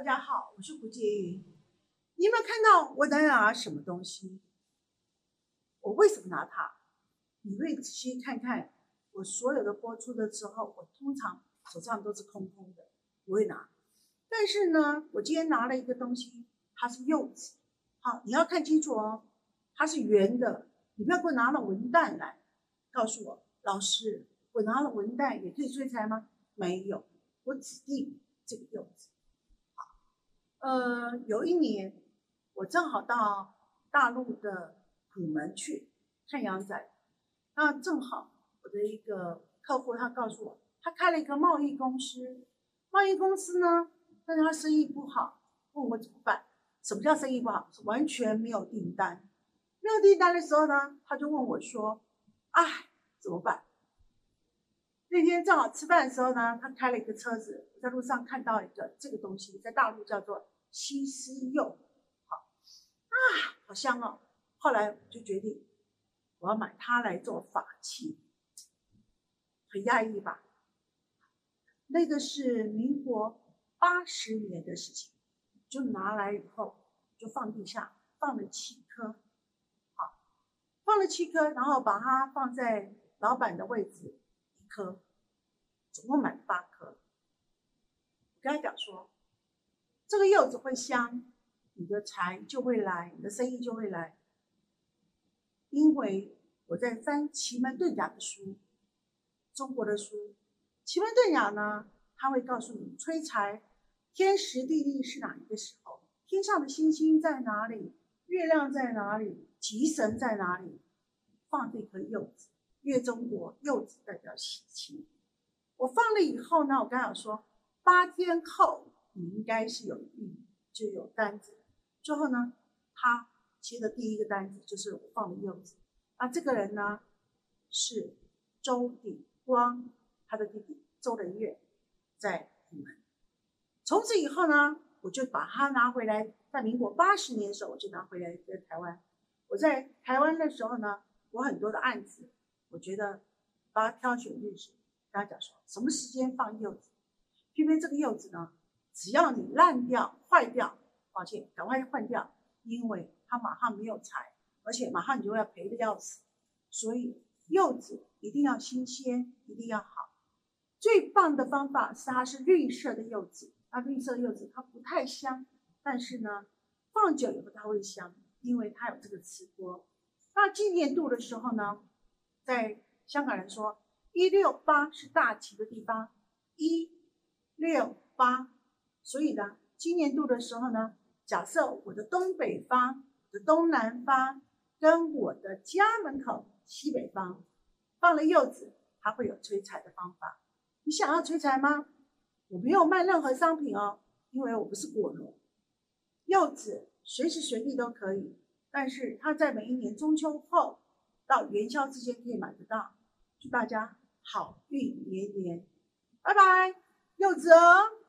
大家好，我是胡洁云。你有没有看到我在拿什么东西？我为什么拿它？你会仔细看看我所有的播出的时候，我通常手上都是空空的，不会拿。但是呢，我今天拿了一个东西，它是柚子。好，你要看清楚哦，它是圆的。你不要给我拿了文旦来，告诉我老师，我拿了文旦也可以催财吗？没有，我指定这个柚子。呃，有一年我正好到大陆的虎门去看羊仔，那正好我的一个客户他告诉我，他开了一个贸易公司，贸易公司呢，但是他生意不好，问我怎么办？什么叫生意不好？是完全没有订单。没有订单的时候呢，他就问我说：“哎，怎么办？”那天正好吃饭的时候呢，他开了一个车子，在路上看到一个这个东西，在大陆叫做西施柚，好啊，好香哦。后来我就决定我要买它来做法器，很压抑吧？那个是民国八十年的事情，就拿来以后就放地下，放了七颗。好放了七颗，然后把它放在老板的位置，颗，总共买了八颗。我跟他讲说，这个柚子会香，你的财就会来，你的生意就会来。因为我在翻《奇门遁甲》的书，中国的书，《奇门遁甲》呢，它会告诉你催财，天时地利是哪一个时候，天上的星星在哪里，月亮在哪里。吉神在哪里？放这颗柚子，月中国柚子代表喜气。我放了以后呢，我刚想说八天后你应该是有预就有单子。最后呢，他接的第一个单子就是我放的柚子。那这个人呢是周鼎光，他的弟弟周仁月在虎门。从此以后呢，我就把他拿回来，在民国八十年的时候，我就拿回来在台湾。我在台湾的时候呢，我很多的案子，我觉得把它挑选日子，跟他讲说什么时间放柚子，偏偏这个柚子呢，只要你烂掉、坏掉，抱歉，赶快换掉，因为它马上没有财，而且马上你就要赔的要死，所以柚子一定要新鲜，一定要好。最棒的方法是它是绿色的柚子，那绿色的柚子它不太香，但是呢，放久以后它会香。因为它有这个磁波，那今年度的时候呢，在香港人说一六八是大吉的地方，一六八，所以呢，今年度的时候呢，假设我的东北方、的东南方跟我的家门口西北方放了柚子，它会有催财的方法。你想要催财吗？我没有卖任何商品哦，因为我不是果农，柚子。随时随地都可以，但是它在每一年中秋后到元宵之间可以买得到。祝大家好运连连，拜拜，柚子哦。